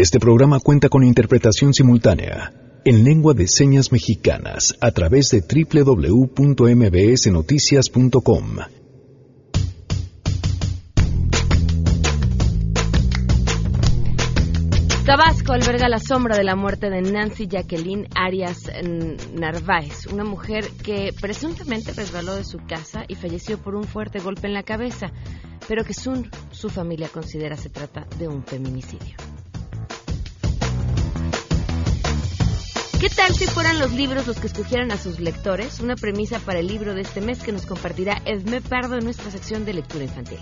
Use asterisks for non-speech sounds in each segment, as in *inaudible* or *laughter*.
Este programa cuenta con interpretación simultánea en lengua de señas mexicanas a través de www.mbsnoticias.com. Tabasco alberga la sombra de la muerte de Nancy Jacqueline Arias Narváez, una mujer que presuntamente resbaló de su casa y falleció por un fuerte golpe en la cabeza, pero que su, su familia considera se trata de un feminicidio. ¿Qué tal si fueran los libros los que escogieran a sus lectores? Una premisa para el libro de este mes que nos compartirá Edme Pardo en nuestra sección de lectura infantil.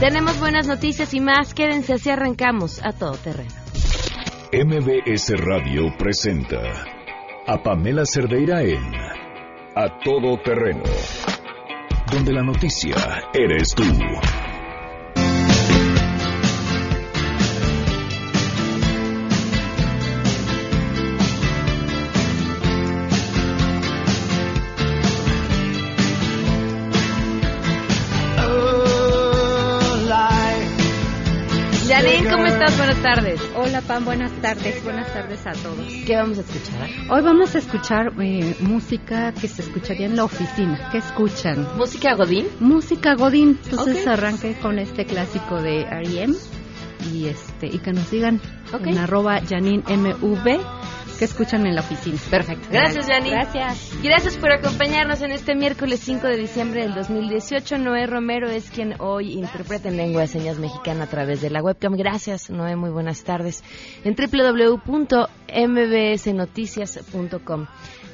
Tenemos buenas noticias y más. Quédense así arrancamos a todo terreno. MBS Radio presenta a Pamela Cerdeira en A Todo Terreno, donde la noticia eres tú. Buenas tardes. Hola, Pam, buenas tardes. Buenas tardes a todos. ¿Qué vamos a escuchar? Hoy vamos a escuchar eh, música que se escucharía en la oficina. ¿Qué escuchan? ¿Música Godín? Música Godín. Entonces arranque con este clásico de R.E.M. y, este, y que nos digan en arroba Janine MV que escuchan en la oficina. Perfecto. Gracias, Janine. Gracias. Gracias por acompañarnos en este miércoles 5 de diciembre del 2018. Noé Romero es quien hoy interpreta en lengua de señas mexicana a través de la webcam. Gracias, Noé. Muy buenas tardes. En www.mbsnoticias.com.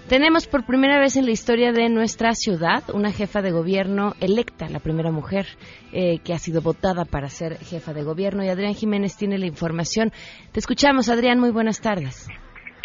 Tenemos por primera vez en la historia de nuestra ciudad una jefa de gobierno electa, la primera mujer eh, que ha sido votada para ser jefa de gobierno. Y Adrián Jiménez tiene la información. Te escuchamos, Adrián. Muy buenas tardes.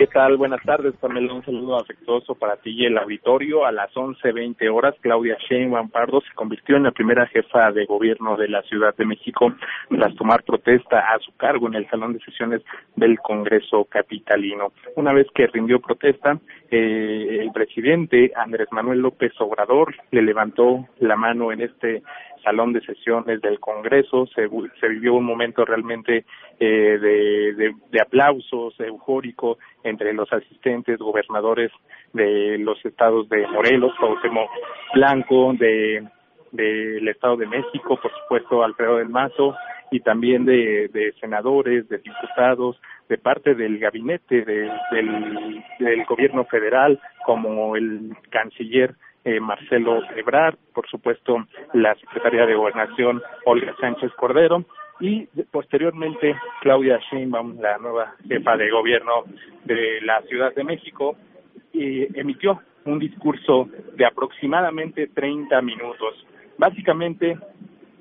¿Qué tal? Buenas tardes, Pamela. Un saludo afectuoso para ti y el auditorio. A las 11.20 horas, Claudia Sheinbaum Pardo se convirtió en la primera jefa de gobierno de la Ciudad de México tras tomar protesta a su cargo en el Salón de Sesiones del Congreso Capitalino. Una vez que rindió protesta, eh, el presidente Andrés Manuel López Obrador le levantó la mano en este salón de sesiones del Congreso. Se, vivió un momento realmente eh, de, aplausos, eufórico, entre los asistentes gobernadores de los estados de Morelos, Cuauhtémoc Blanco, de del Estado de México, por supuesto Alfredo del Mazo, y también de, de senadores, de diputados, de parte del gabinete del, del gobierno federal, como el canciller eh, Marcelo Ebrard, por supuesto la secretaria de Gobernación Olga Sánchez Cordero y posteriormente Claudia Sheinbaum, la nueva jefa de gobierno de la Ciudad de México, emitió un discurso de aproximadamente 30 minutos. Básicamente,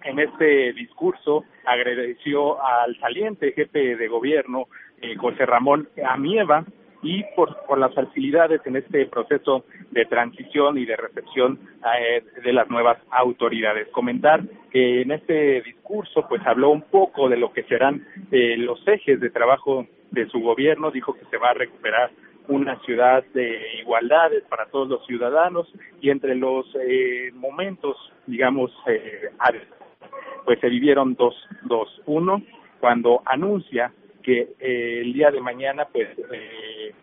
en este discurso agradeció al saliente jefe de gobierno, eh, José Ramón Amieva, y por, por las facilidades en este proceso de transición y de recepción eh, de las nuevas autoridades. Comentar que en este discurso pues habló un poco de lo que serán eh, los ejes de trabajo de su gobierno, dijo que se va a recuperar una ciudad de igualdades para todos los ciudadanos y entre los eh, momentos, digamos, eh, pues se vivieron dos, dos. Uno, cuando anuncia que eh, el día de mañana pues eh,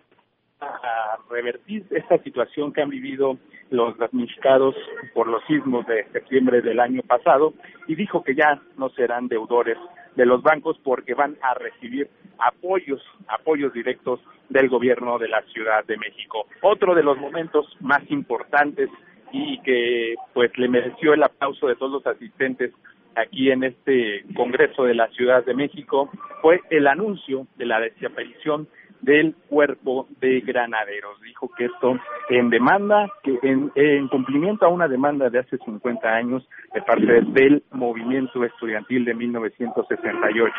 a revertir esta situación que han vivido los damnificados por los sismos de septiembre del año pasado y dijo que ya no serán deudores de los bancos porque van a recibir apoyos, apoyos directos del gobierno de la Ciudad de México. Otro de los momentos más importantes y que pues le mereció el aplauso de todos los asistentes aquí en este Congreso de la Ciudad de México fue el anuncio de la desaparición del cuerpo de granaderos. Dijo que esto en demanda, que en, cumplimiento a una demanda de hace 50 años de parte del movimiento estudiantil de 1968.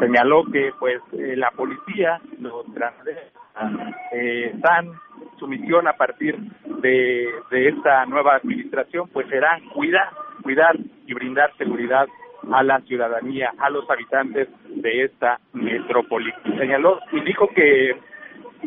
Señaló que pues eh, la policía, los granaderos, eh, dan su misión a partir de, de esta nueva administración, pues será cuidar, cuidar y brindar seguridad a la ciudadanía, a los habitantes de esta metrópoli. Señaló y dijo que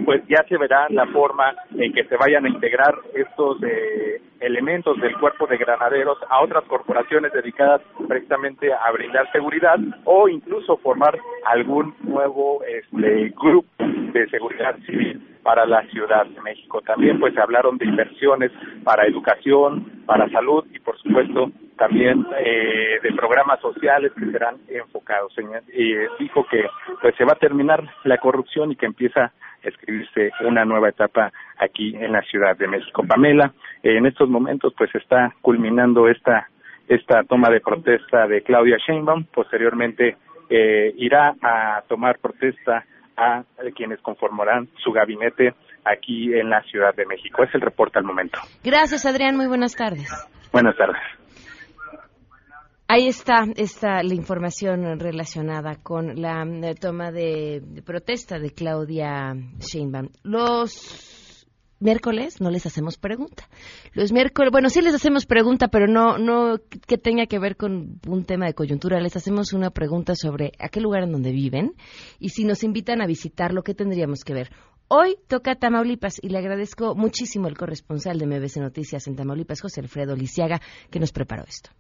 pues ya se verá la forma en que se vayan a integrar estos eh, elementos del cuerpo de granaderos a otras corporaciones dedicadas precisamente a brindar seguridad o incluso formar algún nuevo este, grupo de seguridad civil para la Ciudad de México. También pues se hablaron de inversiones para educación, para salud y por supuesto también eh, de programas sociales que serán enfocados. Y dijo que pues se va a terminar la corrupción y que empieza escribirse una nueva etapa aquí en la Ciudad de México. Pamela, en estos momentos pues está culminando esta esta toma de protesta de Claudia Sheinbaum. Posteriormente eh, irá a tomar protesta a quienes conformarán su gabinete aquí en la Ciudad de México. Es el reporte al momento. Gracias, Adrián. Muy buenas tardes. Buenas tardes. Ahí está, está la información relacionada con la eh, toma de, protesta de Claudia Sheinbaum. Los miércoles no les hacemos pregunta. Los miércoles, bueno, sí les hacemos pregunta, pero no, no que tenga que ver con un tema de coyuntura. Les hacemos una pregunta sobre a qué lugar en donde viven y si nos invitan a visitar, lo que tendríamos que ver. Hoy toca Tamaulipas y le agradezco muchísimo al corresponsal de MBC Noticias en Tamaulipas, José Alfredo Lisiaga, que nos preparó esto.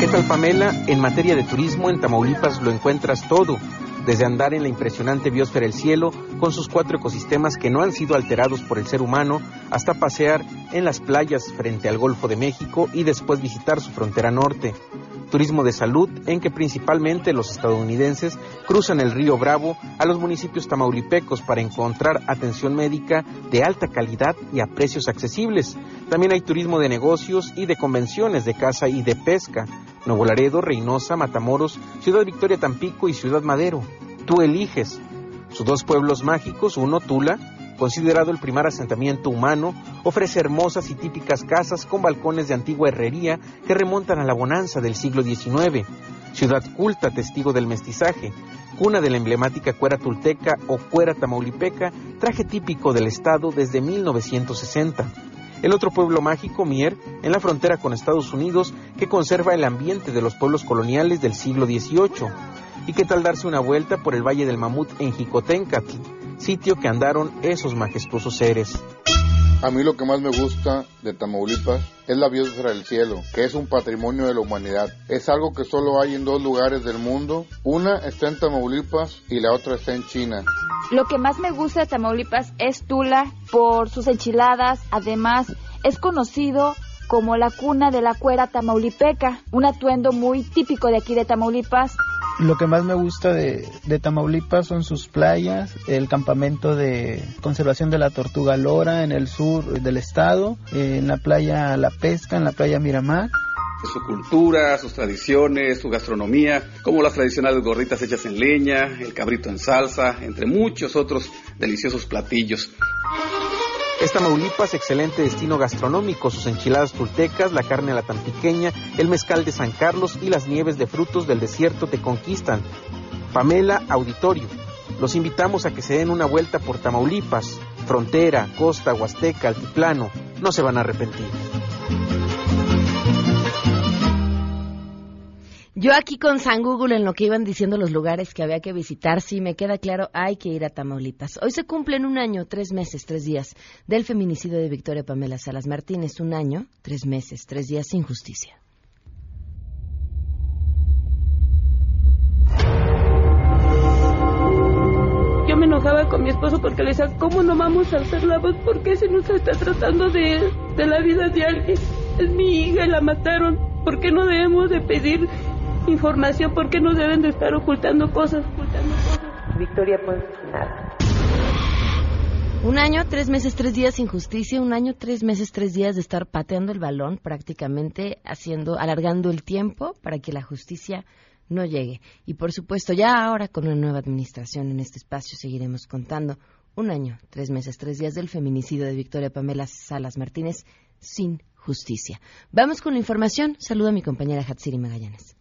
¿Qué tal Pamela? En materia de turismo en Tamaulipas lo encuentras todo, desde andar en la impresionante biosfera del cielo con sus cuatro ecosistemas que no han sido alterados por el ser humano, hasta pasear en las playas frente al Golfo de México y después visitar su frontera norte turismo de salud en que principalmente los estadounidenses cruzan el río Bravo a los municipios tamaulipecos para encontrar atención médica de alta calidad y a precios accesibles. También hay turismo de negocios y de convenciones de caza y de pesca. Nuevo Laredo, Reynosa, Matamoros, Ciudad Victoria Tampico y Ciudad Madero. Tú eliges. Sus dos pueblos mágicos, uno Tula, considerado el primer asentamiento humano, ofrece hermosas y típicas casas con balcones de antigua herrería que remontan a la bonanza del siglo XIX. Ciudad culta, testigo del mestizaje, cuna de la emblemática cuera tulteca o cuera tamaulipeca, traje típico del estado desde 1960. El otro pueblo mágico, Mier, en la frontera con Estados Unidos, que conserva el ambiente de los pueblos coloniales del siglo XVIII. ¿Y qué tal darse una vuelta por el Valle del Mamut en Jicotencatl? sitio que andaron esos majestuosos seres. A mí lo que más me gusta de Tamaulipas es la biosfera del cielo, que es un patrimonio de la humanidad. Es algo que solo hay en dos lugares del mundo. Una está en Tamaulipas y la otra está en China. Lo que más me gusta de Tamaulipas es Tula por sus enchiladas. Además, es conocido como la cuna de la cuera tamaulipeca, un atuendo muy típico de aquí de Tamaulipas. Lo que más me gusta de, Tamaulipas son sus playas, el campamento de conservación de la tortuga lora en el sur del estado, en la playa La Pesca, en la playa Miramar su cultura, sus tradiciones, su gastronomía, como las tradicionales gorritas hechas en leña, el cabrito en salsa, entre muchos otros deliciosos platillos. Es Tamaulipas excelente destino gastronómico, sus enchiladas tultecas, la carne a la tampiqueña, el mezcal de San Carlos y las nieves de frutos del desierto te conquistan. Pamela Auditorio. Los invitamos a que se den una vuelta por Tamaulipas, frontera, costa, huasteca, altiplano. No se van a arrepentir. Yo aquí con San Google en lo que iban diciendo los lugares que había que visitar, sí me queda claro, hay que ir a Tamaulipas. Hoy se cumplen un año, tres meses, tres días del feminicidio de Victoria Pamela Salas Martínez. Un año, tres meses, tres días sin justicia. Yo me enojaba con mi esposo porque le decía, ¿cómo no vamos a hacer la voz? ¿Por qué se nos está tratando de, de la vida de alguien? Es mi hija la mataron. ¿Por qué no debemos de pedir información, porque no deben de estar ocultando cosas? Ocultando cosas? Victoria pues nada. Un año, tres meses, tres días sin justicia, un año, tres meses, tres días de estar pateando el balón, prácticamente haciendo, alargando el tiempo para que la justicia no llegue. Y por supuesto, ya ahora con una nueva administración en este espacio seguiremos contando un año, tres meses, tres días del feminicidio de Victoria Pamela Salas Martínez sin justicia. Vamos con la información. Saludo a mi compañera Hatsiri Magallanes.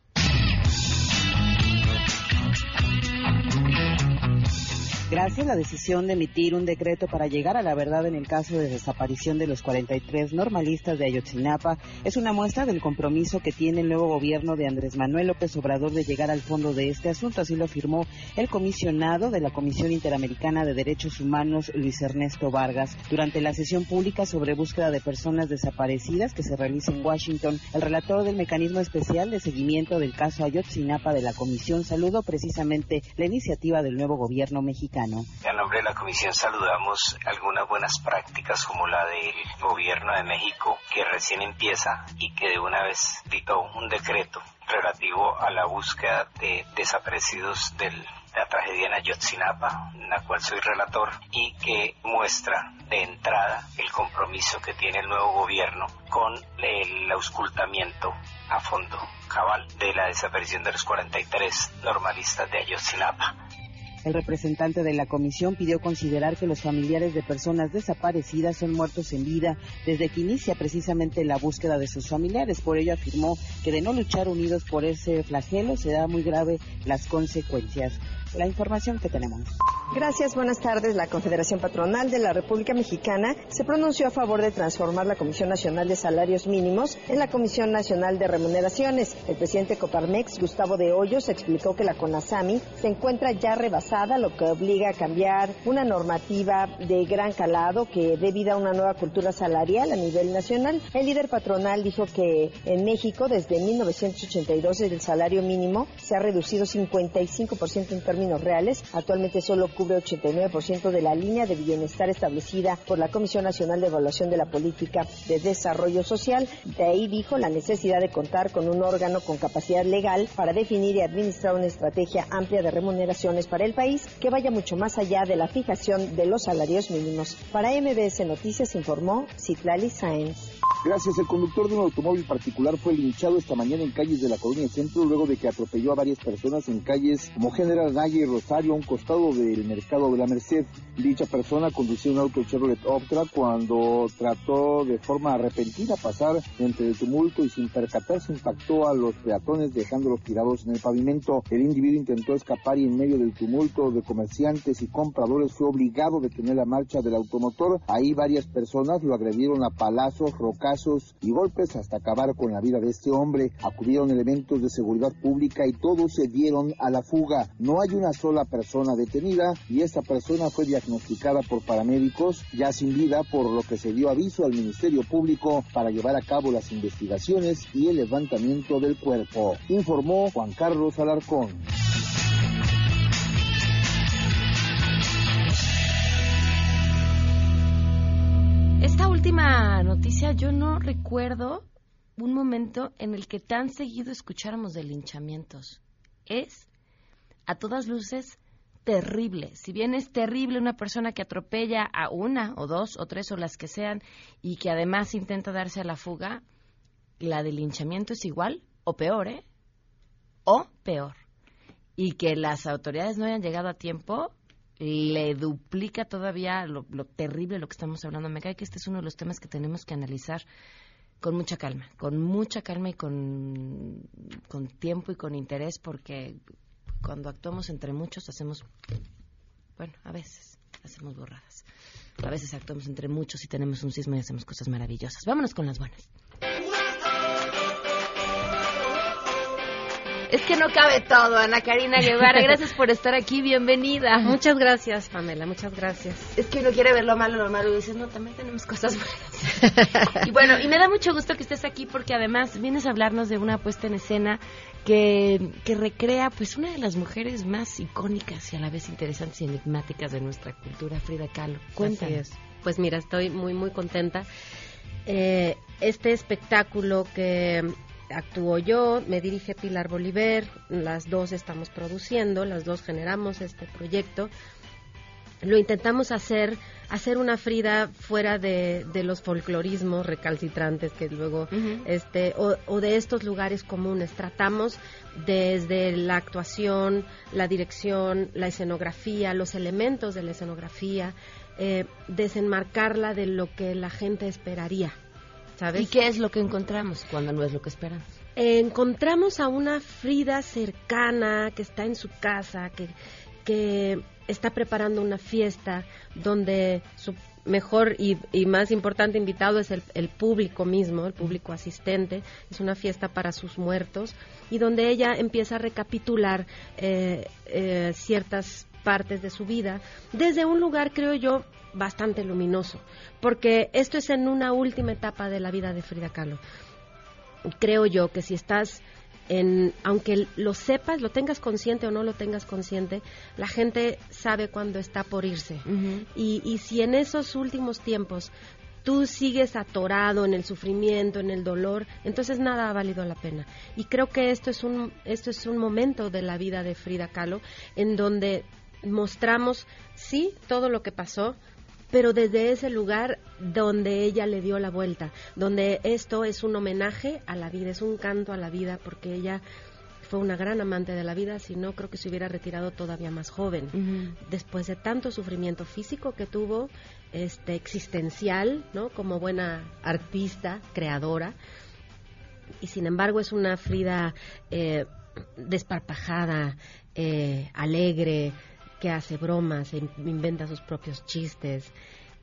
Desenlace, la decisión de emitir un decreto para llegar a la verdad en el caso de desaparición de los 43 normalistas de Ayotzinapa es una muestra del compromiso que tiene el nuevo gobierno de Andrés Manuel López Obrador de llegar al fondo de este asunto. Así lo afirmó el comisionado de la Comisión Interamericana de Derechos Humanos, Luis Ernesto Vargas, durante la sesión pública sobre búsqueda de personas desaparecidas que se realiza en Washington. El relator del mecanismo especial de seguimiento del caso Ayotzinapa de la Comisión saludó precisamente la iniciativa del nuevo gobierno mexicano. En nombre de la Comisión saludamos algunas buenas prácticas como la del gobierno de México que recién empieza y que de una vez dictó un decreto relativo a la búsqueda de desaparecidos de la tragedia en Ayotzinapa, en la cual soy relator, y que muestra de entrada el compromiso que tiene el nuevo gobierno con el auscultamiento a fondo cabal de la desaparición de los 43 normalistas de Ayotzinapa. El representante de la comisión pidió considerar que los familiares de personas desaparecidas son muertos en vida desde que inicia precisamente la búsqueda de sus familiares. Por ello afirmó que de no luchar unidos por ese flagelo se da muy grave las consecuencias la información que tenemos. Gracias, buenas tardes. La Confederación Patronal de la República Mexicana se pronunció a favor de transformar la Comisión Nacional de Salarios Mínimos en la Comisión Nacional de Remuneraciones. El presidente Coparmex, Gustavo de Hoyos, explicó que la CONASAMI se encuentra ya rebasada, lo que obliga a cambiar una normativa de gran calado que dé vida a una nueva cultura salarial a nivel nacional. El líder patronal dijo que en México, desde 1982, el salario mínimo se ha reducido 55% en términos reales. Actualmente solo cubre 89% de la línea de bienestar establecida por la Comisión Nacional de Evaluación de la Política de Desarrollo Social. De ahí dijo la necesidad de contar con un órgano con capacidad legal para definir y administrar una estrategia amplia de remuneraciones para el país que vaya mucho más allá de la fijación de los salarios mínimos. Para MBS Noticias informó Citlali Sáenz. Gracias. El conductor de un automóvil particular fue linchado esta mañana en calles de la Colonia Centro luego de que atropelló a varias personas en calles como General Valle y Rosario a un costado del mercado de la Merced. Dicha persona conducía un auto Chevrolet Optra cuando trató de forma repentina pasar entre el tumulto y sin percatarse impactó a los peatones dejándolos tirados en el pavimento. El individuo intentó escapar y en medio del tumulto de comerciantes y compradores fue obligado a detener la marcha del automotor. Ahí varias personas lo agredieron a palazos, rocas y golpes hasta acabar con la vida de este hombre. Acudieron elementos de seguridad pública y todos se dieron a la fuga. No hay una sola persona detenida y esta persona fue diagnosticada por paramédicos ya sin vida por lo que se dio aviso al Ministerio Público para llevar a cabo las investigaciones y el levantamiento del cuerpo, informó Juan Carlos Alarcón. Esta última noticia yo no recuerdo un momento en el que tan seguido escucháramos de linchamientos. Es, a todas luces, terrible. Si bien es terrible una persona que atropella a una o dos o tres o las que sean y que además intenta darse a la fuga, la del linchamiento es igual o peor, ¿eh? O peor. Y que las autoridades no hayan llegado a tiempo, le duplica todavía lo, terrible lo que estamos hablando. Me cae que este es uno de los temas que tenemos que analizar con mucha calma, con mucha calma y con, con tiempo y con interés, porque cuando actuamos entre muchos hacemos, bueno, a veces hacemos borradas. A veces actuamos entre muchos y tenemos un sismo y hacemos cosas maravillosas. Vámonos con las buenas. Es que no cabe todo, Ana Karina Guevara. Gracias por estar aquí, bienvenida. Muchas gracias, Pamela, muchas gracias. Es que uno quiere ver lo malo, lo malo, y dices, no, también tenemos cosas buenas. *laughs* y bueno, y me da mucho gusto que estés aquí porque además vienes a hablarnos de una puesta en escena que, que recrea pues una de las mujeres más icónicas y a la vez interesantes y enigmáticas de nuestra cultura, Frida Kahlo. Cuéntanos. Pues mira, estoy muy, muy contenta. Eh, este espectáculo que actúo yo, me dirige Pilar Bolívar, las dos estamos produciendo, las dos generamos este proyecto. Lo intentamos hacer, hacer una Frida fuera de, los folclorismos recalcitrantes que luego, este, o, de estos lugares comunes. Tratamos desde la actuación, la dirección, la escenografía, los elementos de la escenografía, eh, desenmarcarla de lo que la gente esperaría ¿Y qué es lo que encontramos cuando no es lo que esperamos? encontramos a una Frida cercana que está en su casa, que, que está preparando una fiesta donde su mejor y, más importante invitado es el, público mismo, el público asistente. Es una fiesta para sus muertos y donde ella empieza a recapitular eh, eh, ciertas partes de su vida desde un lugar, creo yo, bastante luminoso, porque esto es en una última etapa de la vida de Frida Kahlo. Creo yo que si estás en, aunque lo sepas, lo tengas consciente o no lo tengas consciente, la gente sabe cuando está por irse. y, y si en esos últimos tiempos tú sigues atorado en el sufrimiento, en el dolor, entonces nada ha valido la pena. Y creo que esto es un, esto es un momento de la vida de Frida Kahlo en donde mostramos, sí, todo lo que pasó, pero desde ese lugar donde ella le dio la vuelta, donde esto es un homenaje a la vida, es un canto a la vida, porque ella fue una gran amante de la vida, si no creo que se hubiera retirado todavía más joven. Después de tanto sufrimiento físico que tuvo, este existencial, ¿no? Como buena artista, creadora, y sin embargo es una Frida eh, desparpajada, eh, alegre, que hace bromas, inventa sus propios chistes,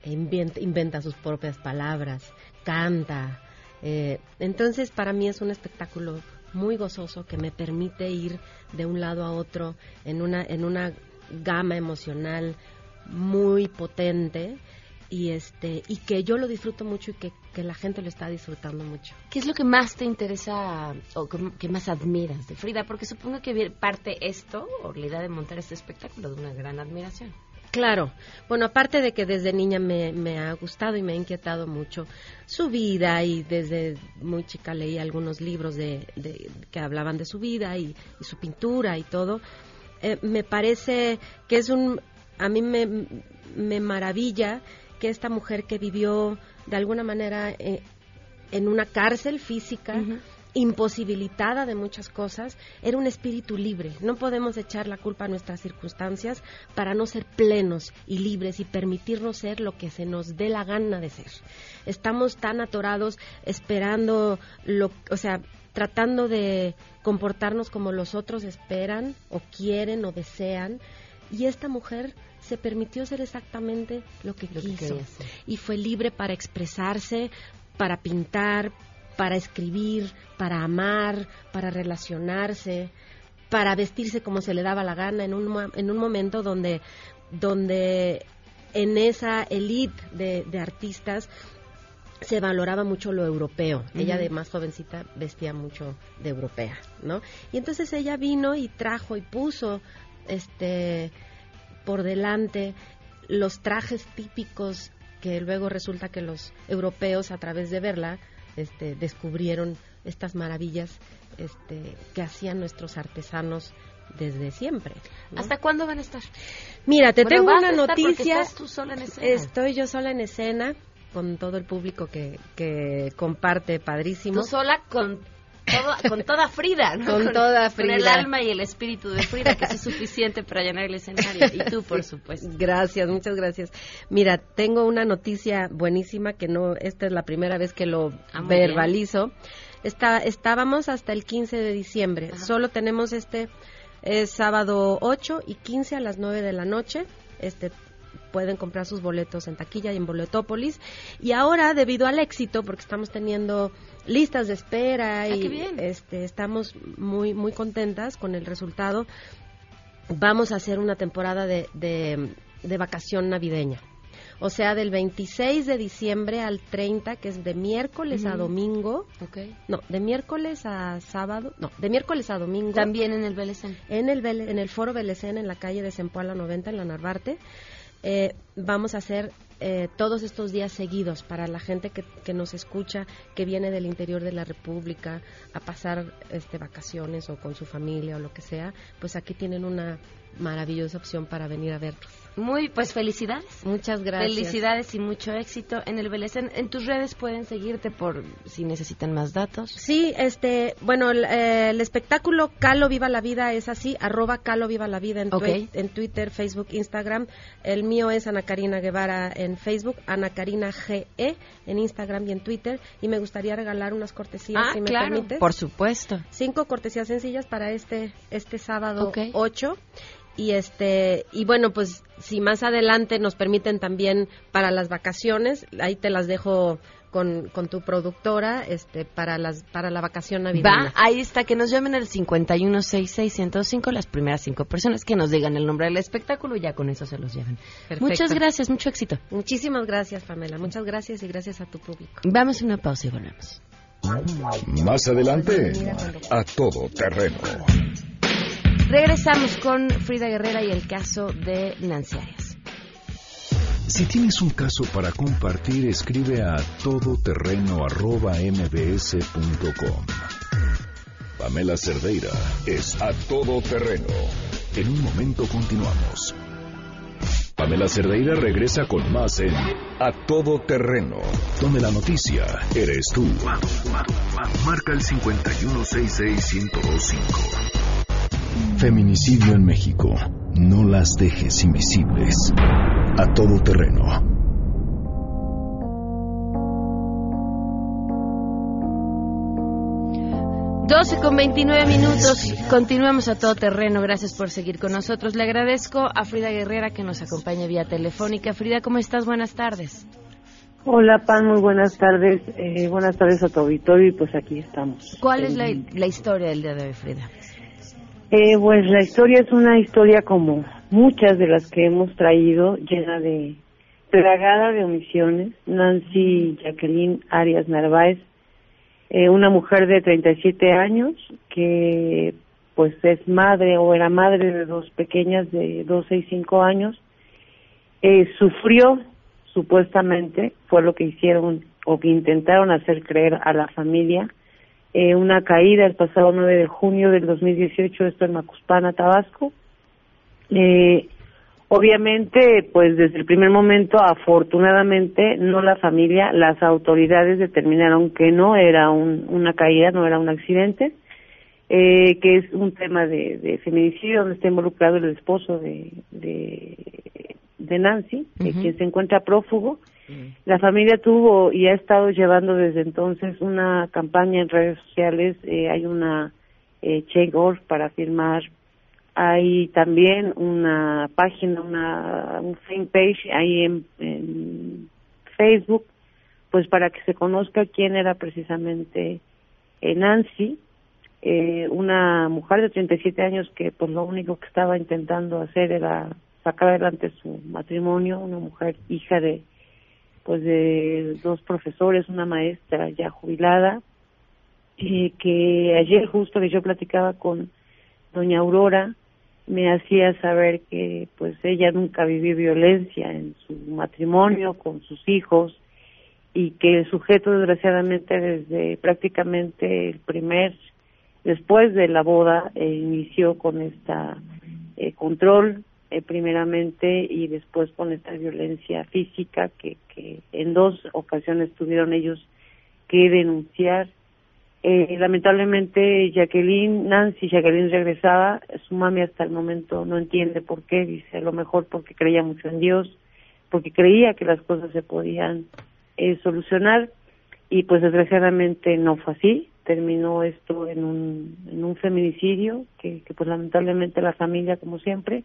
inventa, sus propias palabras, canta. Eh, entonces, para mí es un espectáculo muy gozoso que me permite ir de un lado a otro en una, en una gama emocional muy potente y este y que yo lo disfruto mucho y que, que, la gente lo está disfrutando mucho. ¿Qué es lo que más te interesa o que, más admiras de Frida? Porque supongo que parte esto, o la idea de montar este espectáculo, de una gran admiración. Claro, bueno, aparte de que desde niña me, me ha gustado y me ha inquietado mucho su vida y desde muy chica leí algunos libros de, que hablaban de su vida y, su pintura y todo, eh, me parece que es un, a mí me, me maravilla que esta mujer que vivió de alguna manera eh, en una cárcel física, imposibilitada de muchas cosas, era un espíritu libre. No podemos echar la culpa a nuestras circunstancias para no ser plenos y libres y permitirnos ser lo que se nos dé la gana de ser. Estamos tan atorados esperando lo, o sea, tratando de comportarnos como los otros esperan o quieren o desean. Y esta mujer se permitió ser exactamente lo que quiso. y fue libre para expresarse, para pintar, para escribir, para amar, para relacionarse, para vestirse como se le daba la gana en un, en un momento donde, donde en esa elite de, artistas se valoraba mucho lo europeo. Ella de más jovencita vestía mucho de europea, ¿no? Y entonces ella vino y trajo y puso este por delante los trajes típicos que luego resulta que los europeos a través de verla este, descubrieron estas maravillas este, que hacían nuestros artesanos desde siempre. ¿Hasta cuándo van a estar? Mira, te tengo una noticia. Estoy yo sola en escena con todo el público que, que comparte padrísimo. Tú sola con con toda Frida, ¿no? Con, toda Frida. Con el alma y el espíritu de Frida, que es suficiente para llenar el escenario. Y tú, por supuesto. Gracias, muchas gracias. Mira, tengo una noticia buenísima que no, esta es la primera vez que lo ah, verbalizo. Está, estábamos hasta el 15 de diciembre. Solo tenemos este es sábado 8 y 15 a las 9 de la noche. Este pueden comprar sus boletos en taquilla y en Boletópolis. Y ahora, debido al éxito, porque estamos teniendo listas de espera ah, y este, estamos muy, muy contentas con el resultado, vamos a hacer una temporada de, de, vacación navideña. O sea, del 26 de diciembre al 30, que es de miércoles a domingo. No, de miércoles a sábado. No, de miércoles a domingo. También en el Belecén. En el, en el Foro Belecén, en la calle de Sempoala 90, en la Narvarte. Eh, vamos a hacer eh, todos estos días seguidos para la gente que, que, nos escucha, que viene del interior de la República a pasar este, vacaciones o con su familia o lo que sea, pues aquí tienen una maravillosa opción para venir a verlos. Muy, pues felicidades. Muchas gracias. Felicidades y mucho éxito en el Vélez. En, tus redes pueden seguirte por si necesitan más datos. Sí, este, bueno, el, eh, espectáculo Calo Viva la Vida es así, arroba Calo Viva la Vida en, en Twitter, Facebook, Instagram. El mío es Ana Karina Guevara en Facebook, Ana Karina GE en Instagram y en Twitter. Y me gustaría regalar unas cortesías, ah, si me claro, permites. Por supuesto. Cinco cortesías sencillas para este, este sábado 8 y este y bueno pues si más adelante nos permiten también para las vacaciones ahí te las dejo con, con tu productora este para las para la vacación navideña. Va, ahí está, que nos llamen al 5166105 las primeras cinco personas que nos digan el nombre del espectáculo y ya con eso se los llevan. Muchas gracias, mucho éxito. Muchísimas gracias, Pamela. Muchas gracias y gracias a tu público. Vamos a una pausa y volvemos. Más adelante, a todo terreno. Regresamos con Frida Guerrera y el caso de Nancy Arias. Si tienes un caso para compartir, escribe a todoterreno.mbs.com. Pamela Cerdeira es a todoterreno. En un momento continuamos. Pamela Cerdeira regresa con más en A Todo Terreno, donde la noticia eres tú. Marca el 5166125. Feminicidio en México. No las dejes invisibles. A Todo Terreno. 12 con 29 minutos. Continuamos a todo terreno. Gracias por seguir con nosotros. Le agradezco a Frida Guerrera que nos acompaña vía telefónica. Frida, ¿cómo estás? Buenas tardes. Hola, Pan, muy buenas tardes. Eh, buenas tardes a tu auditorio y pues aquí estamos. ¿Cuál es la, la historia del día de hoy, Frida? Eh, pues la historia es una historia como muchas de las que hemos traído, llena de plagada de omisiones. Nancy Jacqueline Arias Narváez eh, una mujer de 37 años que pues es madre o era madre de dos pequeñas de 12 y 5 años, eh, sufrió supuestamente, fue lo que hicieron o que intentaron hacer creer a la familia, eh, una caída el pasado 9 de junio del 2018, esto en Macuspana, Tabasco. Eh, Obviamente, pues desde el primer momento, afortunadamente, no la familia, las autoridades determinaron que no era una caída, no era un accidente, eh, que es un tema de, feminicidio donde está involucrado el esposo de, de, Nancy, quien se encuentra prófugo. La familia tuvo y ha estado llevando desde entonces una campaña en redes sociales, eh, hay una eh, para firmar hay también una página, una un fanpage ahí en, Facebook, pues para que se conozca quién era precisamente eh, Nancy, eh, una mujer de 37 años que pues lo único que estaba intentando hacer era sacar adelante su matrimonio, una mujer hija de pues de dos profesores, una maestra ya jubilada, y que ayer justo que yo platicaba con doña Aurora, me hacía saber que pues ella nunca vivió violencia en su matrimonio con sus hijos y que el sujeto desgraciadamente desde prácticamente el primer después de la boda eh, inició con esta eh, control eh, primeramente y después con esta violencia física que, que en dos ocasiones tuvieron ellos que denunciar. Eh, lamentablemente Jacqueline, Nancy Jacqueline regresaba, su mami hasta el momento no entiende por qué, dice a lo mejor porque creía mucho en Dios, porque creía que las cosas se podían eh, solucionar y pues desgraciadamente no fue así, terminó esto en un, en un feminicidio que, que pues lamentablemente la familia como siempre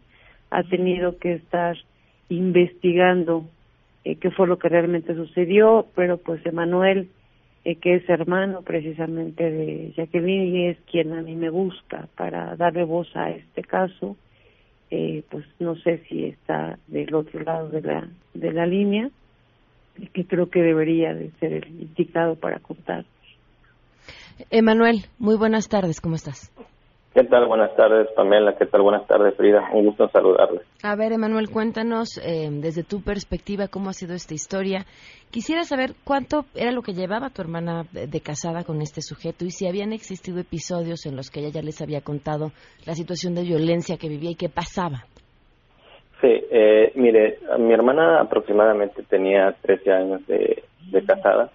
ha tenido que estar investigando eh, qué fue lo que realmente sucedió, pero pues Emanuel eh, que es hermano precisamente de Jacqueline y es quien a mí me busca para darle voz a este caso, eh, pues no sé si está del otro lado de la, de la línea, que creo que debería de ser el indicado para contar. Emanuel, muy buenas tardes, ¿cómo estás? ¿Qué tal? Buenas tardes, Pamela. ¿Qué tal? Buenas tardes, Frida. Un gusto saludarle. A ver, Emanuel, cuéntanos eh, desde tu perspectiva cómo ha sido esta historia. Quisiera saber cuánto era lo que llevaba tu hermana de casada con este sujeto y si habían existido episodios en los que ella ya les había contado la situación de violencia que vivía y qué pasaba. Sí, eh, mire, mi hermana aproximadamente tenía 13 años de, casada.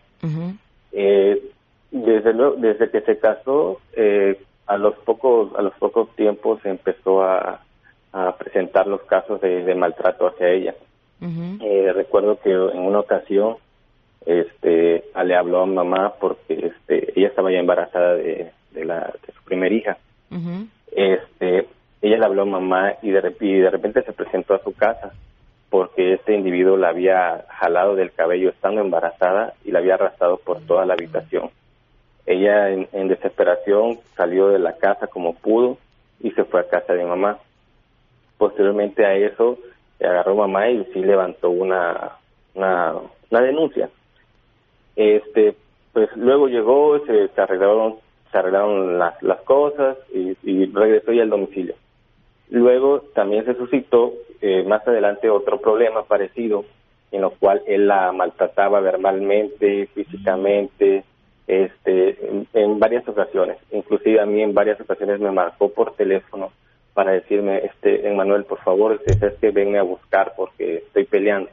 eh, desde, desde que se casó, eh, a los pocos a los pocos tiempos se empezó a, presentar los casos de, maltrato hacia ella. Eh, recuerdo que en una ocasión este le habló a mamá porque este ella estaba ya embarazada de, de la de su primera hija. Este ella le habló habló a mamá y de, y de repente se presentó a su casa porque este individuo la había jalado del cabello estando embarazada y la había arrastrado por toda la habitación. Ella en, desesperación salió de la casa como pudo y se fue a casa de mamá. Posteriormente a eso agarró mamá y sí levantó una, una, denuncia. Este, pues luego llegó, se, arreglaron, se arreglaron las, las cosas y, y regresó ya al domicilio. Luego también se suscitó eh, más adelante otro problema parecido, en lo cual él la maltrataba verbalmente, físicamente, este, en, varias ocasiones. Inclusive a mí en varias ocasiones me marcó por teléfono para decirme, este, Emanuel, por favor, es que venme a buscar porque estoy peleando.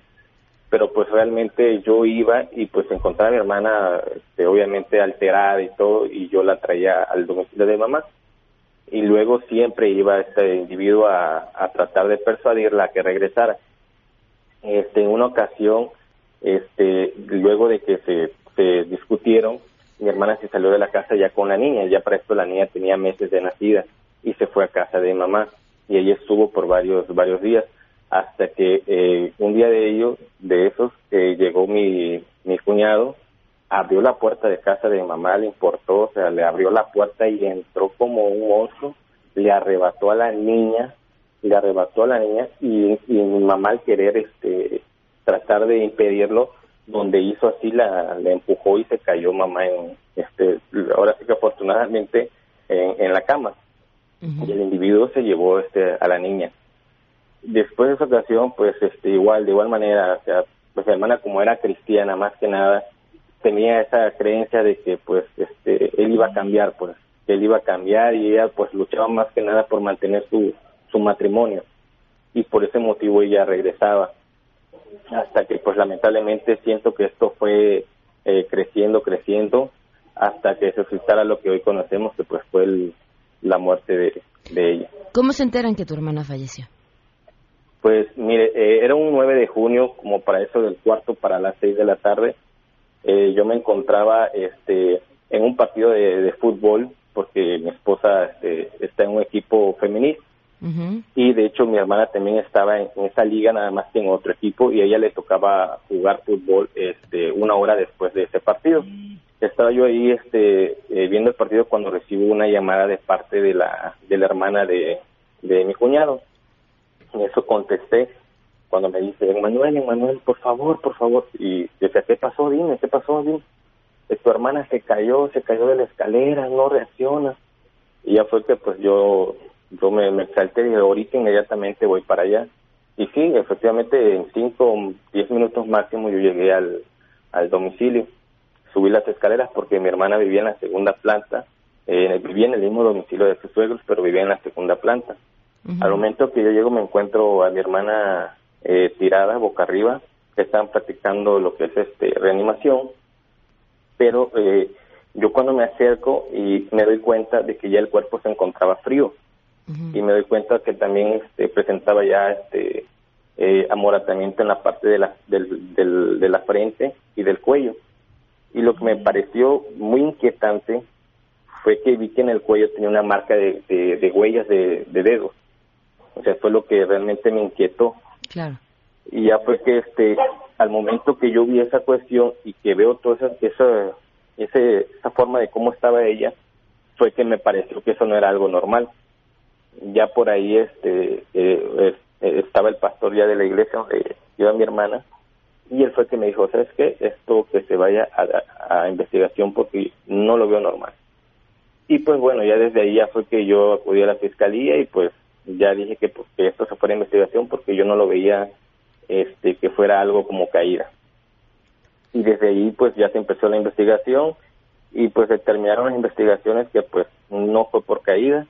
Pero pues realmente yo iba y pues encontraba a mi hermana, este, obviamente alterada y todo, y yo la traía al domicilio de mamá y luego siempre iba este individuo a, tratar de persuadirla a que regresara. Este, en una ocasión, este, luego de que se, se discutieron, mi hermana se salió de la casa ya con la niña, ya para esto la niña tenía meses de nacida y se fue a casa de mamá. Y ella estuvo por varios varios días hasta que eh, un día de ellos, de esos, eh, llegó mi, mi cuñado abrió la puerta de casa de mamá, le importó, o sea, le abrió la puerta y entró como un oso, le arrebató a la niña, le arrebató a la niña y, mi mamá al querer este tratar de impedirlo, donde hizo así la, le empujó y se cayó mamá en este ahora sí que afortunadamente en, la cama. Y el individuo se llevó este a la niña. Después de esa ocasión pues este igual de igual manera o sea pues mi hermana como era cristiana más que nada tenía esa creencia de que pues este él iba a cambiar pues él iba a cambiar y ella pues luchaba más que nada por mantener su su matrimonio. Y por ese motivo ella regresaba hasta que pues lamentablemente siento que esto fue eh, creciendo creciendo hasta que se suscitara lo que hoy conocemos que pues fue la muerte de, de, ella. ¿Cómo se enteran que tu hermana falleció? Pues mire, eh, era un 9 de junio, como para eso del cuarto para las 6 de la tarde. Eh, yo me encontraba este, en un partido de, fútbol porque mi esposa este, está en un equipo y de hecho mi hermana también estaba en, esa liga nada más que en otro equipo y a ella le tocaba jugar fútbol este, una hora después de ese partido. Estaba yo ahí este, eh, viendo el partido cuando recibo una llamada de parte de la, de la hermana de, mi cuñado. En eso contesté cuando me dice, Emanuel, Emanuel, por favor, por favor. Y decía, ¿qué pasó? Dime, ¿qué pasó? Dime. tu hermana se cayó, se cayó de la escalera, no reacciona. Y ya fue que pues yo, yo me, me exalté y dije, ahorita inmediatamente voy para allá. Y sí, efectivamente en cinco, diez minutos máximo yo llegué al, al domicilio. Subí las escaleras porque mi hermana vivía en la segunda planta. Eh, vivía en el mismo domicilio de sus suegros, pero vivía en la segunda planta. Al momento que yo llego me encuentro a mi hermana eh, tirada boca arriba, que están practicando lo que es este reanimación, pero eh, yo cuando me acerco y me doy cuenta de que ya el cuerpo se encontraba frío y me doy cuenta que también este, presentaba ya este eh, amoratamiento en la parte de la, del, de la frente y del cuello. Y lo que me pareció muy inquietante fue que vi que en el cuello tenía una marca de, de huellas de, de dedos. O sea, fue lo que realmente me inquietó Claro. Y ya fue que este, al momento que yo vi esa cuestión y que veo toda esa, esa, esa forma de cómo estaba ella, fue que me pareció que eso no era algo normal. Ya por ahí este eh, estaba el pastor ya de la iglesia donde iba mi hermana y él fue que me dijo, ¿sabes qué? Esto que se vaya a, investigación porque no lo veo normal. Y pues bueno, ya desde ahí ya fue que yo acudí a la fiscalía y pues ya dije que, pues, que esto se fuera a investigación porque yo no lo veía este que fuera algo como caída. Y desde ahí pues ya se empezó la investigación y pues se terminaron las investigaciones que pues no fue por caída,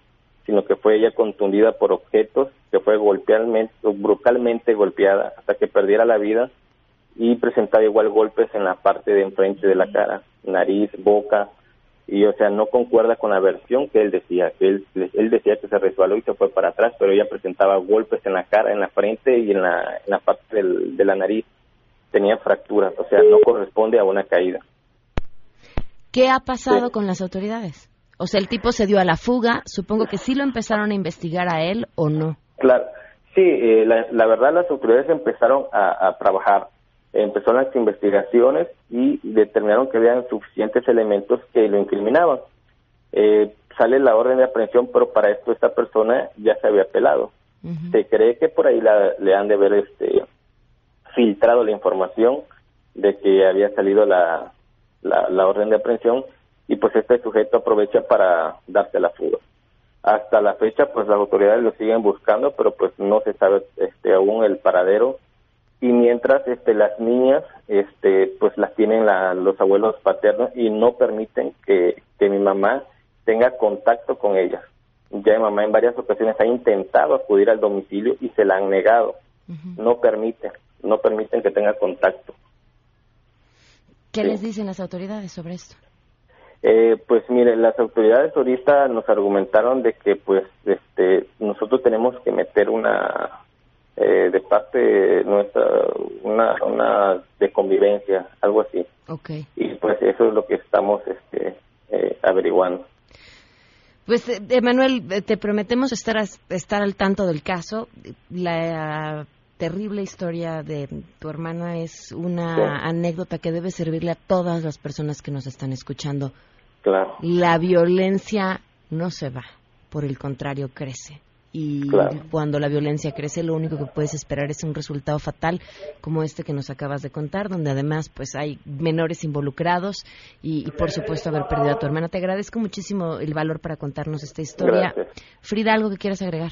sino que fue ella contundida por objetos, que fue golpealmente, brutalmente golpeada hasta que perdiera la vida y presentaba igual golpes en la parte de enfrente de la cara, nariz, boca, y o sea no concuerda con la versión que él decía que él él decía que se resbaló y se fue para atrás pero ella presentaba golpes en la cara en la frente y en la, en la parte de la nariz. Tenía fracturas o sea no corresponde a una caída. Qué ha pasado con las autoridades O sea, el tipo se dio a la fuga, supongo que sí lo empezaron a investigar a él o no. Claro, sí, eh, la, verdad las autoridades empezaron a, trabajar, empezaron las investigaciones y determinaron que habían suficientes elementos que lo incriminaban. Eh, sale la orden de aprehensión, pero para esto esta persona ya se había apelado. Se cree que por ahí le han de haber este, filtrado la información de que había salido la, la, orden de aprehensión y pues este sujeto aprovecha para darse la fuga. Hasta la fecha pues las autoridades lo siguen buscando, pero pues no se sabe este aún el paradero y mientras este las niñas este pues las tienen los abuelos paternos y no permiten que, que mi mamá tenga contacto con ellas. Ya mi mamá en varias ocasiones ha intentado acudir al domicilio y se la han negado. No permiten, no permiten que tenga contacto. ¿Qué les dicen las autoridades sobre esto? Eh, pues mire, las autoridades ahorita nos argumentaron de que pues este nosotros tenemos que meter una eh, de parte nuestra una una de convivencia, algo así. Okay. Y pues eso es lo que estamos este eh, averiguando. Pues, Emanuel, te prometemos estar, estar al tanto del caso. La terrible historia de tu hermana es una anécdota que debe servirle a todas las personas que nos están escuchando. Claro. La violencia no se va, por el contrario, crece. Y cuando la violencia crece, lo único que puedes esperar es un resultado fatal como este que nos acabas de contar, donde además pues hay menores involucrados y, por supuesto haber perdido a tu hermana. Te agradezco muchísimo el valor para contarnos esta historia. Frida, ¿algo que quieras agregar?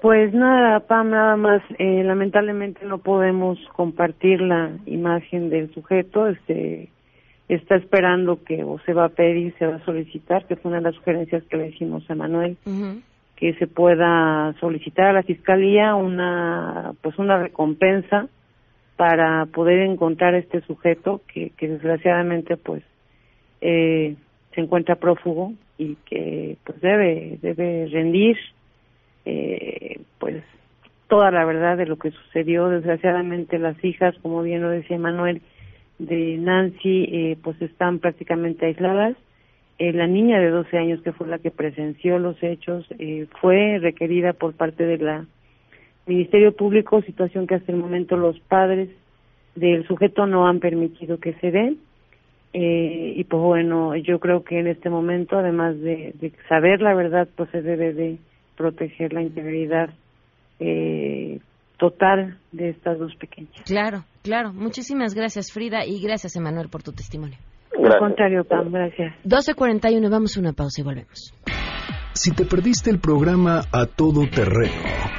Pues nada, Pam, nada más. Eh, lamentablemente no podemos compartir la imagen del sujeto. Este está esperando que o se va a pedir, se va a solicitar, que fue una de las sugerencias que le hicimos a Manuel, que se pueda solicitar a la fiscalía una pues una recompensa para poder encontrar a este sujeto que, que desgraciadamente pues eh, se encuentra prófugo y que pues debe debe rendir eh, pues toda la verdad de lo que sucedió. Desgraciadamente las hijas, como bien lo decía Manuel, de Nancy, eh, pues están prácticamente aisladas. Eh, la niña de 12 años, que fue la que presenció los hechos, eh, fue requerida por parte de la Ministerio Público, situación que hasta el momento los padres del sujeto no han permitido que se dé. Eh, y pues bueno, yo creo que en este momento, además de, de saber la verdad, pues se debe de proteger la integridad eh, total de estas dos pequeñas. Claro, claro. Muchísimas gracias, Frida, y gracias, Emanuel, por tu testimonio. Al contrario, Pam, gracias. 12.41, vamos a una pausa y volvemos. Si te perdiste el programa A Todo Terreno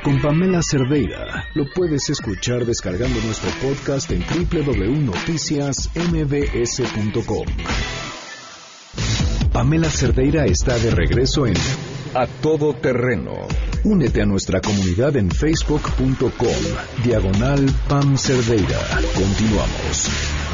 con Pamela Cerdeira, lo puedes escuchar descargando nuestro podcast en www.noticiasmbs.com. Pamela Cerdeira está de regreso en a todo terreno. Únete a nuestra comunidad en facebook.com, diagonal Pam Cerdeira. Continuamos.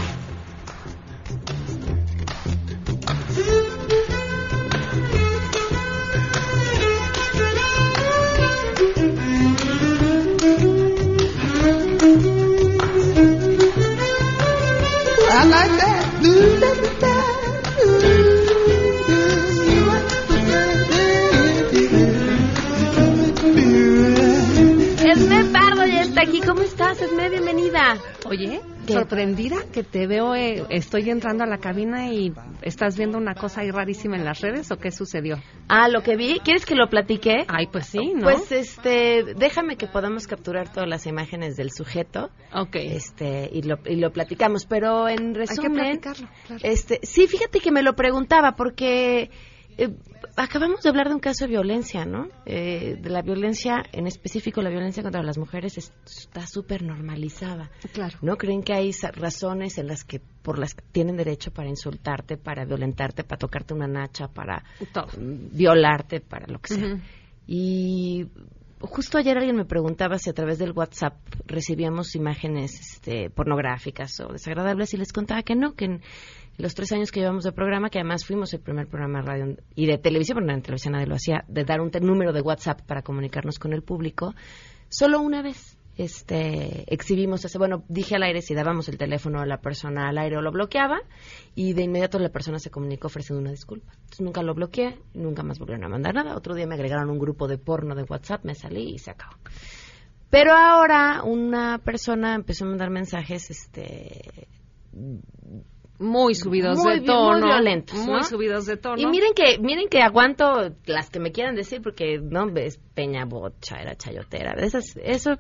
Oye, sorprendida que te veo, eh, estoy entrando a la cabina y estás viendo una cosa ahí rarísima en las redes o qué sucedió? Ah, lo que vi, ¿quieres que lo platique? Ay, pues sí, ¿no? Pues este, déjame que podamos capturar todas las imágenes del sujeto. Ok. Este, y lo, y lo platicamos, pero en resumen, Hay que platicarlo, claro. este, sí, fíjate que me lo preguntaba porque eh, acabamos de hablar de un caso de violencia, ¿no? Eh, de la violencia, en específico la violencia contra las mujeres está súper normalizada. Claro. ¿No creen que hay razones en las que por las que tienen derecho para insultarte, para violentarte, para tocarte una nacha, para violarte, para lo que sea? Y justo ayer alguien me preguntaba si a través del WhatsApp recibíamos imágenes este, pornográficas o desagradables y les contaba que no, que en los tres años que llevamos de programa, que además fuimos el primer programa de radio y de televisión, porque en televisión nadie lo hacía, de dar un número de WhatsApp para comunicarnos con el público, solo una vez este exhibimos ese bueno dije al aire si dábamos el teléfono a la persona al aire o lo bloqueaba y de inmediato la persona se comunicó ofreciendo una disculpa. Entonces nunca lo bloqueé nunca más volvieron a mandar nada. Otro día me agregaron un grupo de porno de WhatsApp me salí y se acabó. Pero ahora una persona empezó a mandar mensajes este muy subidos muy, de tono, muy violentos, muy ¿no? subidos de tono. Y miren que miren que aguanto las que me quieran decir porque no ves Peña Bocha, era chayotera, esas eso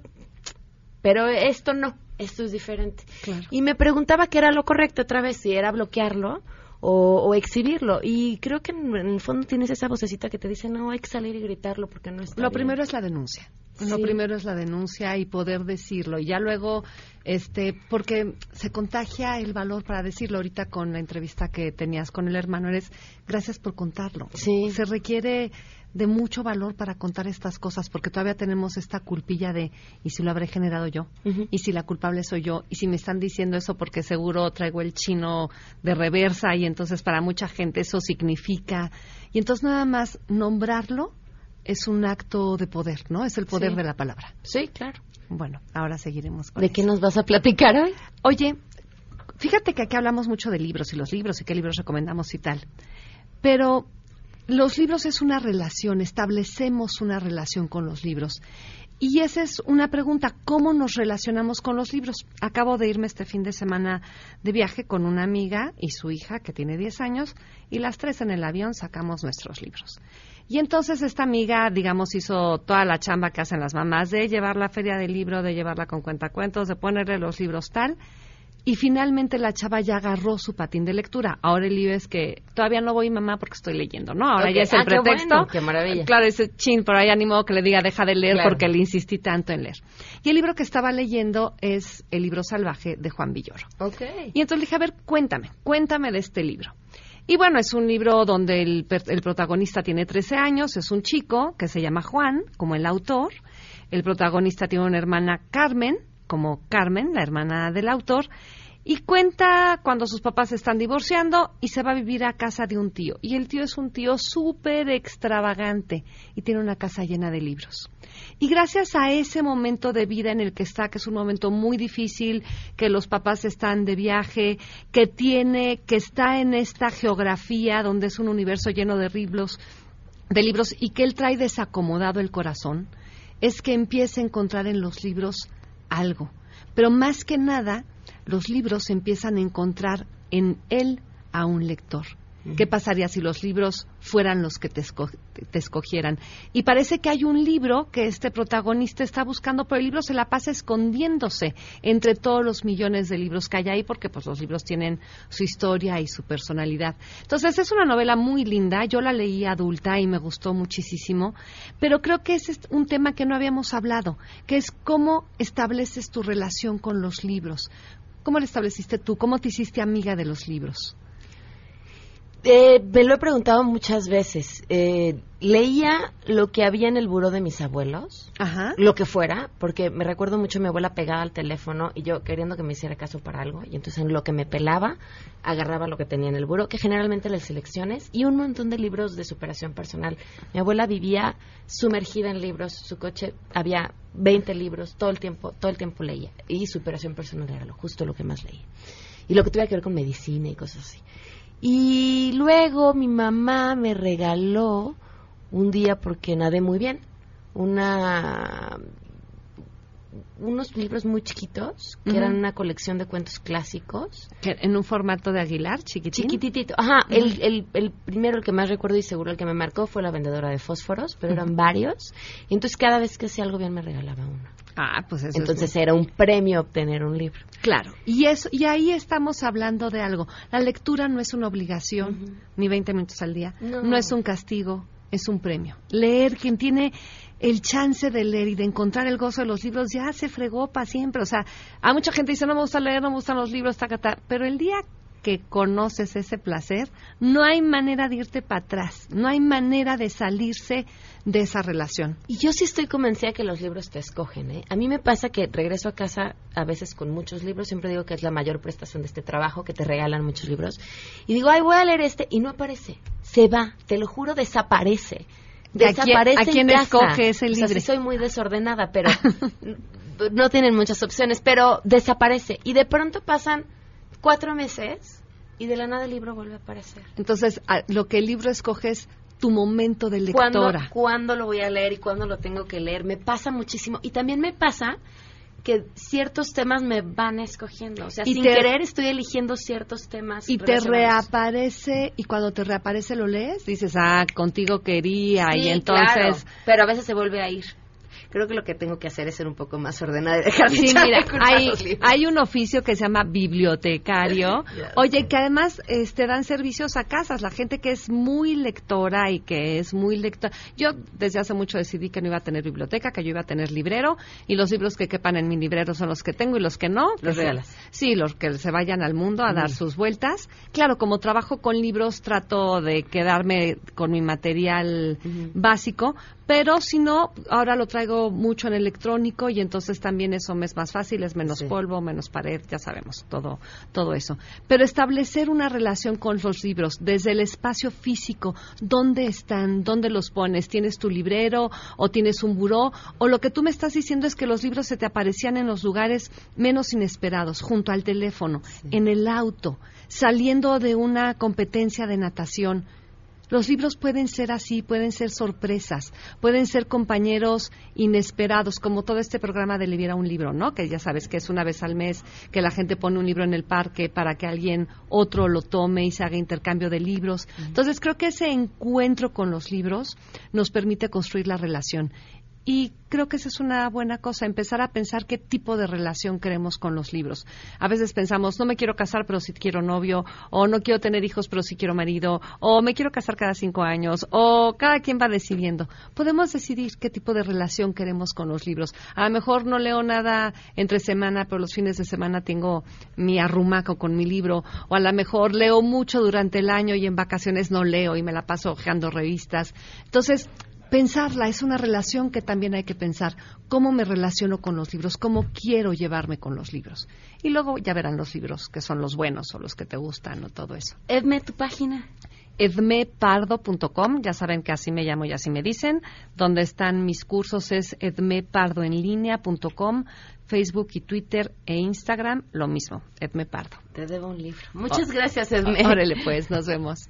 pero esto no, esto es diferente. Y me preguntaba qué era lo correcto otra vez, si era bloquearlo o, o exhibirlo. Y creo que en, en el fondo tienes esa vocecita que te dice, no, hay que salir y gritarlo porque no está Lo bien". primero es la denuncia. Lo Sí. primero es la denuncia y poder decirlo. Y ya luego, este, porque se contagia el valor para decirlo. Ahorita con la entrevista que tenías con el hermano, eres gracias por contarlo. Sí. Se requiere de mucho valor para contar estas cosas porque todavía tenemos esta culpilla de y si lo habré generado yo y si la culpable soy yo y si me están diciendo eso porque seguro traigo el chino de reversa y entonces para mucha gente eso significa y entonces nada más nombrarlo es un acto de poder, ¿no? Es el poder Sí. de la palabra. Sí, claro. Bueno, ahora seguiremos con ¿De qué nos vas a platicar hoy? Oye, fíjate que aquí hablamos mucho de libros y los libros y qué libros recomendamos y tal. Pero los libros es una relación, establecemos una relación con los libros. Y esa es una pregunta, ¿cómo nos relacionamos con los libros? Acabo de irme este fin de semana de viaje con una amiga y su hija que tiene 10 años y las tres en el avión sacamos nuestros libros. Y entonces esta amiga, digamos, hizo toda la chamba que hacen las mamás de llevar la feria del libro, de llevarla con cuentacuentos, de ponerle los libros tal. Y finalmente la chava ya agarró su patín de lectura. Ahora el lío es que todavía no voy mamá porque estoy leyendo, ¿no? Ahora ya es el Ah, qué pretexto. bueno, qué maravilla. Claro, ese chin, pero ahí ánimo que le diga deja de leer Claro. porque le insistí tanto en leer. Y el libro que estaba leyendo es El libro salvaje de Juan Villoro. Ok. Y entonces le dije, a ver, cuéntame, cuéntame de este libro. Y bueno, es un libro donde el, el protagonista tiene 13 años, es un chico que se llama Juan, como el autor. El protagonista tiene una hermana Carmen, como Carmen, la hermana del autor. Y cuenta cuando sus papás están divorciando y se va a vivir a casa de un tío. Y el tío es un tío súper extravagante y tiene una casa llena de libros. Y gracias a ese momento de vida en el que está, que es un momento muy difícil, que los papás están de viaje, que tiene, que está en esta geografía donde es un universo lleno de libros, de libros y que él trae desacomodado el corazón, es que empieza a encontrar en los libros algo. Pero más que nada, los libros empiezan a encontrar en él a un lector. ¿Qué pasaría si los libros fueran los que te, esco- te escogieran? Y parece que hay un libro que este protagonista está buscando, pero el libro se la pasa escondiéndose entre todos los millones de libros que hay ahí, porque pues los libros tienen su historia y su personalidad. Entonces es una novela muy linda, yo la leí adulta y me gustó muchísimo, pero creo que ese es un tema que no habíamos hablado, que es cómo estableces tu relación con los libros. ¿Cómo la estableciste tú? ¿Cómo te hiciste amiga de los libros? Eh, me lo he preguntado muchas veces. Eh, leía lo que había en el buró de mis abuelos, lo que fuera, porque me recuerdo mucho a mi abuela pegada al teléfono y yo queriendo que me hiciera caso para algo. Y entonces en lo que me pelaba, agarraba lo que tenía en el buró, que generalmente las selecciones, y un montón de libros de superación personal. Mi abuela vivía sumergida en libros, su coche había 20 libros, todo el tiempo, todo el tiempo leía. Y superación personal era lo, justo lo que más leía. Y lo que tuviera que ver con medicina y cosas así. Y luego mi mamá me regaló un día porque nadé muy bien una unos libros muy chiquitos que eran una colección de cuentos clásicos ¿En un formato de Aguilar, chiquitín? chiquititito ajá el, el, el primero el que más recuerdo y seguro el que me marcó fue la vendedora de fósforos pero eran varios y entonces cada vez que hacía algo bien me regalaba uno Ah, pues eso es entonces muy- era un premio obtener un libro Claro, y eso y ahí estamos hablando de algo. La lectura no es una obligación, ni 20 minutos al día, No. no. es un castigo, es un premio. Leer, quien tiene el chance de leer y de encontrar el gozo de los libros, ya se fregó para siempre. O sea, hay mucha gente que dice, no me gusta leer, no me gustan los libros, tacata, pero el día que conoces ese placer, no hay manera de irte para atrás, no hay manera de salirse de esa relación. Y yo sí estoy convencida que los libros te escogen. ¿eh? A mí me pasa que regreso a casa a veces con muchos libros. Siempre digo que es la mayor prestación de este trabajo, que te regalan muchos libros. Y digo, ay, voy a leer este. Y no aparece. Se va. Te lo juro, desaparece. ¿De a quién, a quién escoge ese libro? O sea, sí soy muy desordenada, pero *laughs* no tienen muchas opciones, pero desaparece. Y de pronto pasan cuatro meses y de la nada el libro vuelve a aparecer. Entonces, lo que el libro escoge es tu momento de lectora. ¿Cuándo, lo voy a leer y cuándo lo tengo que leer? Me pasa muchísimo. Y también me pasa que ciertos temas me van escogiendo. O sea, sin querer estoy eligiendo ciertos temas. Y te reaparece, y cuando te reaparece lo lees, dices, ah, contigo quería, y entonces... pero a veces se vuelve a ir creo que lo que tengo que hacer es ser un poco más ordenada y dejar de sí, mira, *laughs* hay, hay un oficio que se llama bibliotecario. *laughs* Oye, que además este, dan servicios a casas. La gente que es muy lectora y que es muy lectora. Yo desde hace mucho decidí que no iba a tener biblioteca, que yo iba a tener librero y los libros que quepan en mi librero son los que tengo y los que no. Los regalas. Sí, los que se vayan al mundo a dar sus vueltas. Claro, como trabajo con libros, trato de quedarme con mi material básico, pero si no, ahora lo traigo mucho en electrónico y entonces también eso me es más fácil, es menos polvo, menos pared, ya sabemos, todo, todo eso. Pero establecer una relación con los libros desde el espacio físico, ¿dónde están? ¿Dónde los pones? ¿Tienes tu librero o tienes un buró? O lo que tú me estás diciendo es que los libros se te aparecían en los lugares menos inesperados, junto al teléfono, en el auto, saliendo de una competencia de natación los libros pueden ser así, pueden ser sorpresas, pueden ser compañeros inesperados, como todo este programa de Libera un libro, ¿no? Que ya sabes que es una vez al mes que la gente pone un libro en el parque para que alguien otro lo tome y se haga intercambio de libros. Entonces creo que ese encuentro con los libros nos permite construir la relación. Y creo que esa es una buena cosa, empezar a pensar qué tipo de relación queremos con los libros. A veces pensamos, no me quiero casar, pero sí quiero novio, o no quiero tener hijos, pero sí quiero marido, o me quiero casar cada cinco años, o cada quien va decidiendo. Podemos decidir qué tipo de relación queremos con los libros. A lo mejor no leo nada entre semana, pero los fines de semana tengo mi arrumaco con mi libro, o a lo mejor leo mucho durante el año y en vacaciones no leo y me la paso hojeando revistas. Entonces, pensarla, es una relación que también hay que pensar. ¿Cómo me relaciono con los libros? ¿Cómo quiero llevarme con los libros? Y luego ya verán los libros que son los buenos o los que te gustan o todo eso. Edme, tu página. edmepardo.com, ya saben que así me llamo y así me dicen. Donde están mis cursos es edmepardoenlinea.com, Facebook y Twitter e Instagram, lo mismo, Edme Pardo. Te debo un libro. Muchas gracias, Edme. Órale, pues, nos vemos.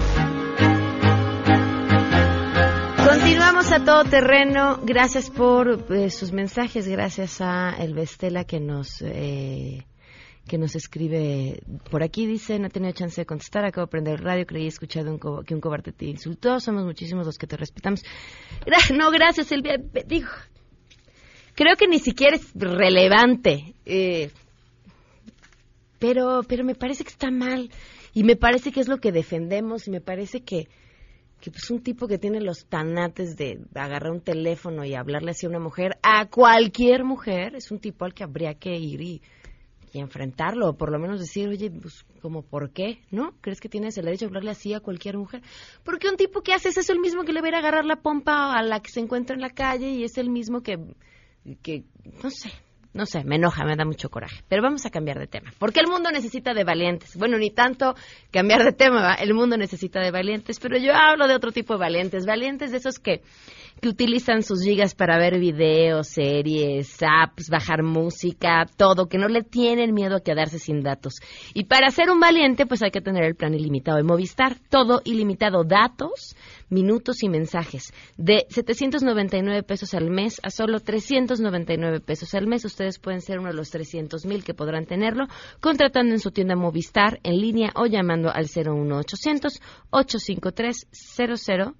Continuamos a todo terreno. Gracias por eh, sus mensajes. Gracias a El Vestela que nos eh, que nos escribe por aquí. Dice, no he tenido chance de contestar. Acabo de prender el radio. Creí escuchado que un cobarde te insultó. Somos muchísimos los que te respetamos. no, gracias, Elvia. Digo, creo que ni siquiera es relevante. Eh, pero, pero me parece que está mal. Y me parece que es lo que defendemos. Y me parece que que pues un tipo que tiene los tanates de agarrar un teléfono y hablarle así a una mujer, a cualquier mujer, es un tipo al que habría que ir y, enfrentarlo, o por lo menos decir, oye, pues como, ¿por qué? ¿No? ¿Crees que tienes el derecho a hablarle así a cualquier mujer? Porque un tipo que hace es el mismo que le va a agarrar la pompa a la que se encuentra en la calle y es el mismo que, que no sé, no sé, me enoja, me da mucho coraje. Pero vamos a cambiar de tema. Porque el mundo necesita de valientes. Bueno, ni tanto cambiar de tema, el mundo necesita de valientes, pero yo hablo de otro tipo de valientes. Valientes de esos que, que utilizan sus gigas para ver videos, series, apps, bajar música, todo, que no le tienen miedo a quedarse sin datos. Y para ser un valiente, pues hay que tener el plan ilimitado de Movistar. Todo ilimitado, datos, minutos y mensajes. De 799 pesos al mes a solo 399 pesos al mes. Ustedes pueden ser uno de los 300 mil que podrán tenerlo contratando en su tienda Movistar en línea o llamando al 01800 853 00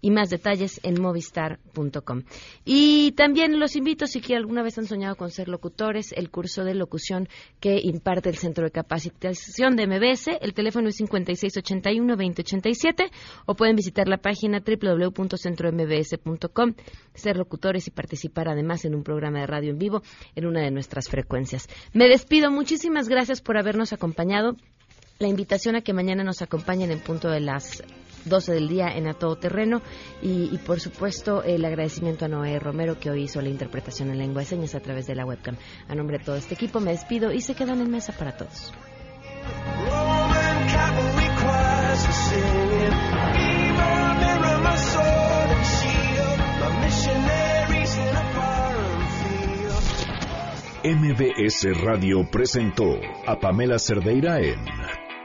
y más detalles en movistar.com. Y también los invito, si quieren alguna vez han soñado con ser locutores, el curso de locución que imparte el Centro de Capacitación de MBS, el teléfono es 5681-2087 o pueden visitar la página www.centrombs.com, ser locutores y participar además en un programa de radio en vivo en una de nuestras frecuencias. Me despido, muchísimas gracias por habernos acompañado la invitación a que mañana nos acompañen en punto de las 12 del día en A Todo Terreno y, por supuesto el agradecimiento a Noé Romero que hoy hizo la interpretación en lengua de señas a través de la webcam. A nombre de todo este equipo me despido y se quedan en mesa para todos. MBS Radio presentó a Pamela Cerdeira en